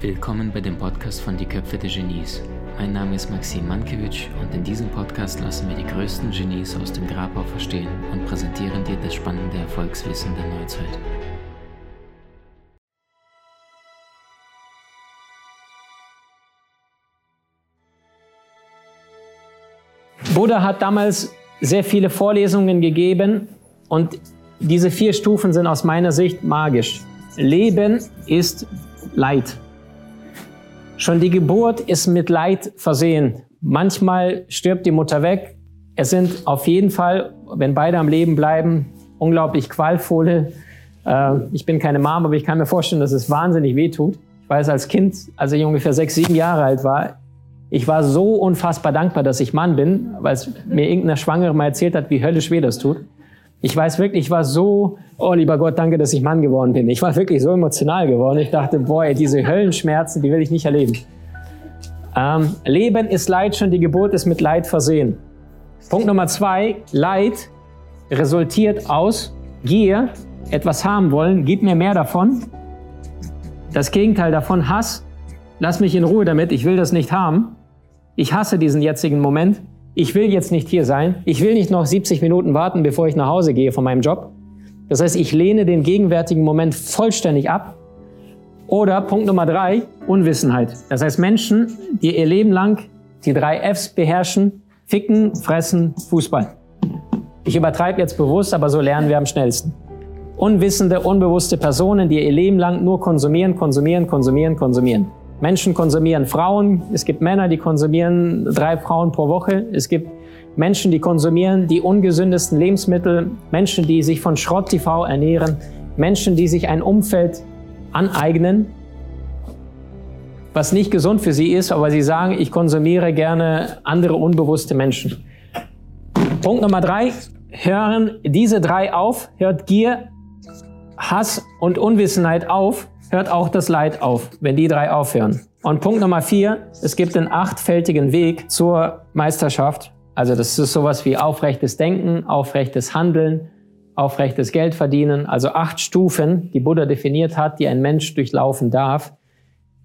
Willkommen bei dem Podcast von Die Köpfe der Genies. Mein Name ist Maxim Mankewitsch und in diesem Podcast lassen wir die größten Genies aus dem Grabau verstehen und präsentieren dir das spannende Erfolgswissen der Neuzeit. Buddha hat damals sehr viele Vorlesungen gegeben und diese vier Stufen sind aus meiner Sicht magisch. Leben ist Leid. Schon die Geburt ist mit Leid versehen. Manchmal stirbt die Mutter weg. Es sind auf jeden Fall, wenn beide am Leben bleiben, unglaublich qualvolle. Äh, ich bin keine Mom, aber ich kann mir vorstellen, dass es wahnsinnig weh tut. Ich weiß als Kind, als ich ungefähr sechs, sieben Jahre alt war, ich war so unfassbar dankbar, dass ich Mann bin, weil es mir irgendeine Schwangere mal erzählt hat, wie höllisch weh das tut. Ich weiß wirklich, ich war so, oh lieber Gott, danke, dass ich Mann geworden bin. Ich war wirklich so emotional geworden. Ich dachte, boah, diese Höllenschmerzen, die will ich nicht erleben. Ähm, Leben ist Leid, schon die Geburt ist mit Leid versehen. Punkt Nummer zwei, Leid resultiert aus Gier, etwas haben wollen, gib mir mehr davon. Das Gegenteil davon, Hass, lass mich in Ruhe damit, ich will das nicht haben. Ich hasse diesen jetzigen Moment. Ich will jetzt nicht hier sein. Ich will nicht noch 70 Minuten warten, bevor ich nach Hause gehe von meinem Job. Das heißt, ich lehne den gegenwärtigen Moment vollständig ab. Oder Punkt Nummer drei, Unwissenheit. Das heißt, Menschen, die ihr Leben lang die drei Fs beherrschen, ficken, fressen, Fußball. Ich übertreibe jetzt bewusst, aber so lernen wir am schnellsten. Unwissende, unbewusste Personen, die ihr Leben lang nur konsumieren, konsumieren, konsumieren, konsumieren. Menschen konsumieren Frauen, es gibt Männer, die konsumieren drei Frauen pro Woche, es gibt Menschen, die konsumieren die ungesündesten Lebensmittel, Menschen, die sich von Schrott-TV ernähren, Menschen, die sich ein Umfeld aneignen, was nicht gesund für sie ist, aber sie sagen, ich konsumiere gerne andere unbewusste Menschen. Punkt Nummer drei, hören diese drei auf, hört Gier, Hass und Unwissenheit auf, hört auch das Leid auf, wenn die drei aufhören. Und Punkt Nummer vier, es gibt einen achtfältigen Weg zur Meisterschaft. Also das ist sowas wie aufrechtes Denken, aufrechtes Handeln, aufrechtes Geld verdienen. Also acht Stufen, die Buddha definiert hat, die ein Mensch durchlaufen darf,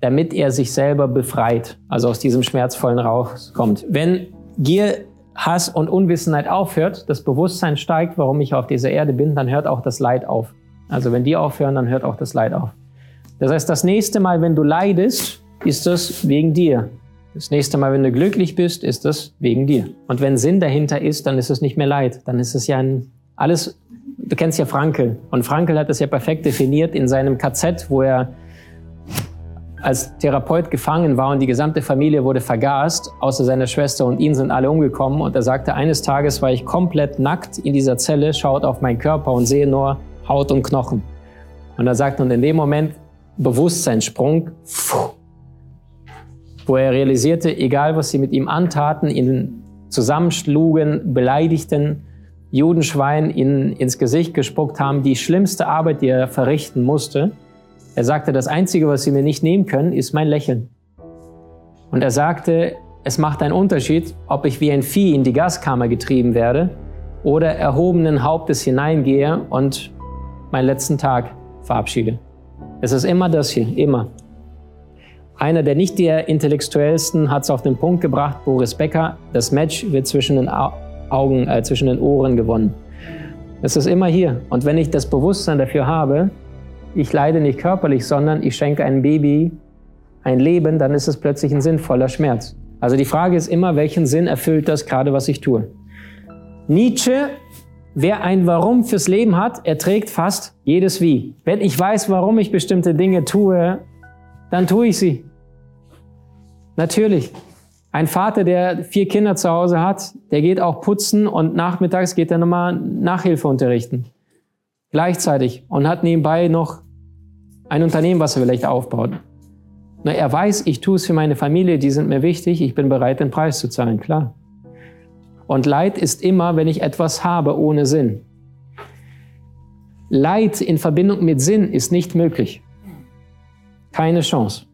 damit er sich selber befreit, also aus diesem schmerzvollen rauskommt. Wenn Gier, Hass und Unwissenheit aufhört, das Bewusstsein steigt, warum ich auf dieser Erde bin, dann hört auch das Leid auf. Also wenn die aufhören, dann hört auch das Leid auf. Das heißt, das nächste Mal, wenn du leidest, ist das wegen dir. Das nächste Mal, wenn du glücklich bist, ist das wegen dir. Und wenn Sinn dahinter ist, dann ist es nicht mehr Leid. Dann ist es ja ein, alles, du kennst ja Frankel. Und Frankel hat das ja perfekt definiert in seinem KZ, wo er als Therapeut gefangen war und die gesamte Familie wurde vergast, außer seiner Schwester und ihn sind alle umgekommen. Und er sagte, eines Tages war ich komplett nackt in dieser Zelle, schaut auf meinen Körper und sehe nur Haut und Knochen. Und er sagt, und in dem Moment Bewusstseinssprung, wo er realisierte, egal was sie mit ihm antaten, ihn zusammenschlugen, beleidigten, Judenschwein ihn ins Gesicht gespuckt haben, die schlimmste Arbeit, die er verrichten musste. Er sagte, das Einzige, was sie mir nicht nehmen können, ist mein Lächeln. Und er sagte, es macht einen Unterschied, ob ich wie ein Vieh in die Gaskammer getrieben werde oder erhobenen Hauptes hineingehe und meinen letzten Tag verabschiede. Es ist immer das hier, immer. Einer der nicht der intellektuellsten hat es auf den Punkt gebracht, Boris Becker, das Match wird zwischen den Augen, äh, zwischen den Ohren gewonnen. Es ist immer hier. Und wenn ich das Bewusstsein dafür habe, ich leide nicht körperlich, sondern ich schenke einem Baby ein Leben, dann ist es plötzlich ein sinnvoller Schmerz. Also die Frage ist immer, welchen Sinn erfüllt das gerade, was ich tue? Nietzsche Wer ein Warum fürs Leben hat, erträgt fast jedes Wie. Wenn ich weiß, warum ich bestimmte Dinge tue, dann tue ich sie. Natürlich. Ein Vater, der vier Kinder zu Hause hat, der geht auch putzen und nachmittags geht er nochmal Nachhilfe unterrichten. Gleichzeitig und hat nebenbei noch ein Unternehmen, was er vielleicht aufbaut. Na, er weiß, ich tue es für meine Familie, die sind mir wichtig, ich bin bereit, den Preis zu zahlen, klar. Und Leid ist immer, wenn ich etwas habe ohne Sinn. Leid in Verbindung mit Sinn ist nicht möglich. Keine Chance.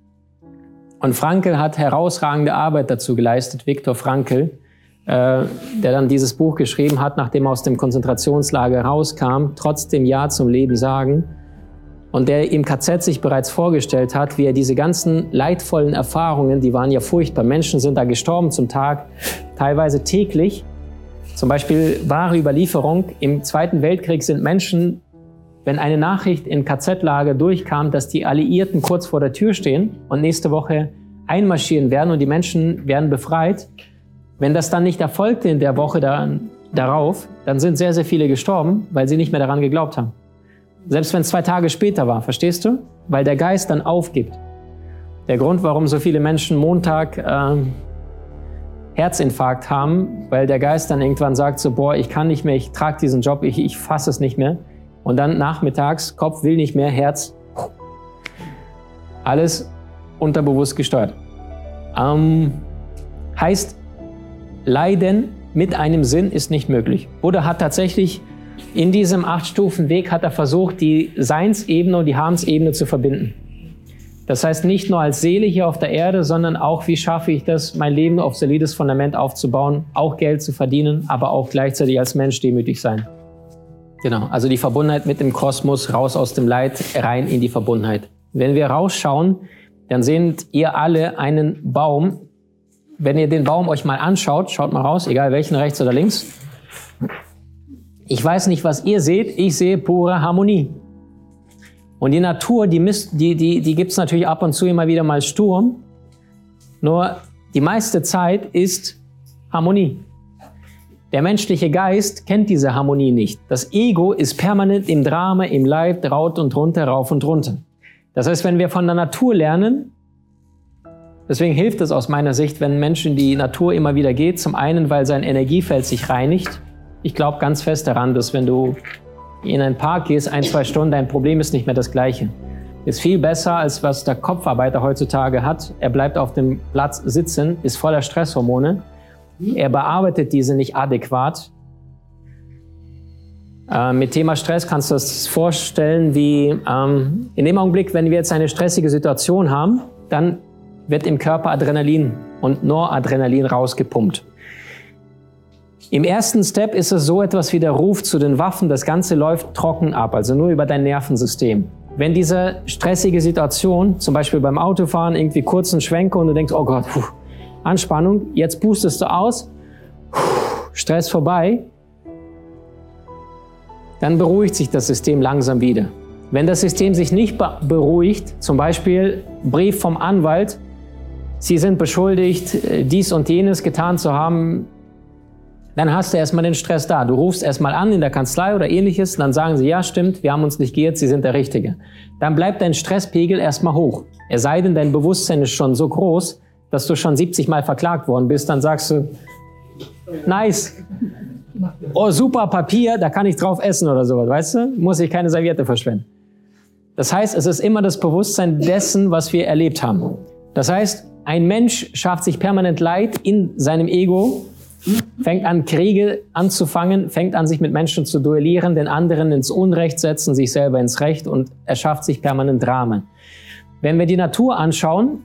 Und Frankel hat herausragende Arbeit dazu geleistet, Viktor Frankel, äh, der dann dieses Buch geschrieben hat, nachdem er aus dem Konzentrationslager rauskam, trotzdem Ja zum Leben sagen. Und der im KZ sich bereits vorgestellt hat, wie er diese ganzen leidvollen Erfahrungen, die waren ja furchtbar. Menschen sind da gestorben zum Tag, teilweise täglich. Zum Beispiel wahre Überlieferung. Im Zweiten Weltkrieg sind Menschen, wenn eine Nachricht in KZ-Lager durchkam, dass die Alliierten kurz vor der Tür stehen und nächste Woche einmarschieren werden und die Menschen werden befreit, wenn das dann nicht erfolgte in der Woche daran, darauf, dann sind sehr, sehr viele gestorben, weil sie nicht mehr daran geglaubt haben. Selbst wenn es zwei Tage später war, verstehst du? Weil der Geist dann aufgibt. Der Grund, warum so viele Menschen Montag äh, Herzinfarkt haben, weil der Geist dann irgendwann sagt so, boah, ich kann nicht mehr, ich trage diesen Job, ich, ich fasse es nicht mehr. Und dann nachmittags, Kopf will nicht mehr, Herz, alles unterbewusst gesteuert. Ähm, heißt, Leiden mit einem Sinn ist nicht möglich. Buddha hat tatsächlich in diesem Acht-Stufen-Weg hat er versucht, die Seinsebene und die Habensebene zu verbinden. Das heißt, nicht nur als Seele hier auf der Erde, sondern auch, wie schaffe ich das, mein Leben auf solides Fundament aufzubauen, auch Geld zu verdienen, aber auch gleichzeitig als Mensch demütig sein. Genau, also die Verbundenheit mit dem Kosmos, raus aus dem Leid, rein in die Verbundenheit. Wenn wir rausschauen, dann seht ihr alle einen Baum, wenn ihr den Baum euch mal anschaut, schaut mal raus, egal welchen, rechts oder links. Ich weiß nicht, was ihr seht, ich sehe pure Harmonie. Und die Natur, die, die, die, die gibt es natürlich ab und zu immer wieder mal Sturm. Nur die meiste Zeit ist Harmonie. Der menschliche Geist kennt diese Harmonie nicht. Das Ego ist permanent im Drama, im Leib, raut und runter, rauf und runter. Das heißt, wenn wir von der Natur lernen, Deswegen hilft es aus meiner Sicht, wenn Menschen in die Natur immer wieder geht. Zum einen, weil sein Energiefeld sich reinigt. Ich glaube ganz fest daran, dass wenn du in einen Park gehst, ein, zwei Stunden, dein Problem ist nicht mehr das gleiche. Ist viel besser, als was der Kopfarbeiter heutzutage hat. Er bleibt auf dem Platz sitzen, ist voller Stresshormone. Er bearbeitet diese nicht adäquat. Äh, mit Thema Stress kannst du das vorstellen, wie ähm, in dem Augenblick, wenn wir jetzt eine stressige Situation haben, dann wird im Körper Adrenalin und Noradrenalin rausgepumpt. Im ersten Step ist es so etwas wie der Ruf zu den Waffen. Das Ganze läuft trocken ab, also nur über dein Nervensystem. Wenn diese stressige Situation, zum Beispiel beim Autofahren, irgendwie kurzen Schwenke und du denkst, oh Gott, puh, Anspannung, jetzt pustest du aus, puh, Stress vorbei, dann beruhigt sich das System langsam wieder. Wenn das System sich nicht beruhigt, zum Beispiel Brief vom Anwalt, Sie sind beschuldigt, äh, dies und jenes getan zu haben, dann hast du erstmal den Stress da. Du rufst erstmal an in der Kanzlei oder ähnliches, dann sagen sie, ja stimmt, wir haben uns nicht geirrt, Sie sind der Richtige. Dann bleibt dein Stresspegel erstmal hoch. Es sei denn, dein Bewusstsein ist schon so groß, dass du schon 70 Mal verklagt worden bist, dann sagst du, nice. Oh, super Papier, da kann ich drauf essen oder sowas, weißt du? Muss ich keine Serviette verschwenden. Das heißt, es ist immer das Bewusstsein dessen, was wir erlebt haben. Das heißt, ein Mensch schafft sich permanent Leid in seinem Ego, fängt an, Kriege anzufangen, fängt an, sich mit Menschen zu duellieren, den anderen ins Unrecht setzen, sich selber ins Recht und er schafft sich permanent Dramen. Wenn wir die Natur anschauen,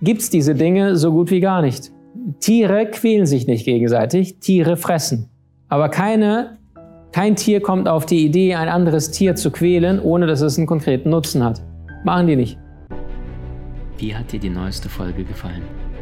gibt's diese Dinge so gut wie gar nicht. Tiere quälen sich nicht gegenseitig, Tiere fressen. Aber keine, kein Tier kommt auf die Idee, ein anderes Tier zu quälen, ohne dass es einen konkreten Nutzen hat. Machen die nicht. Wie hat dir die neueste Folge gefallen?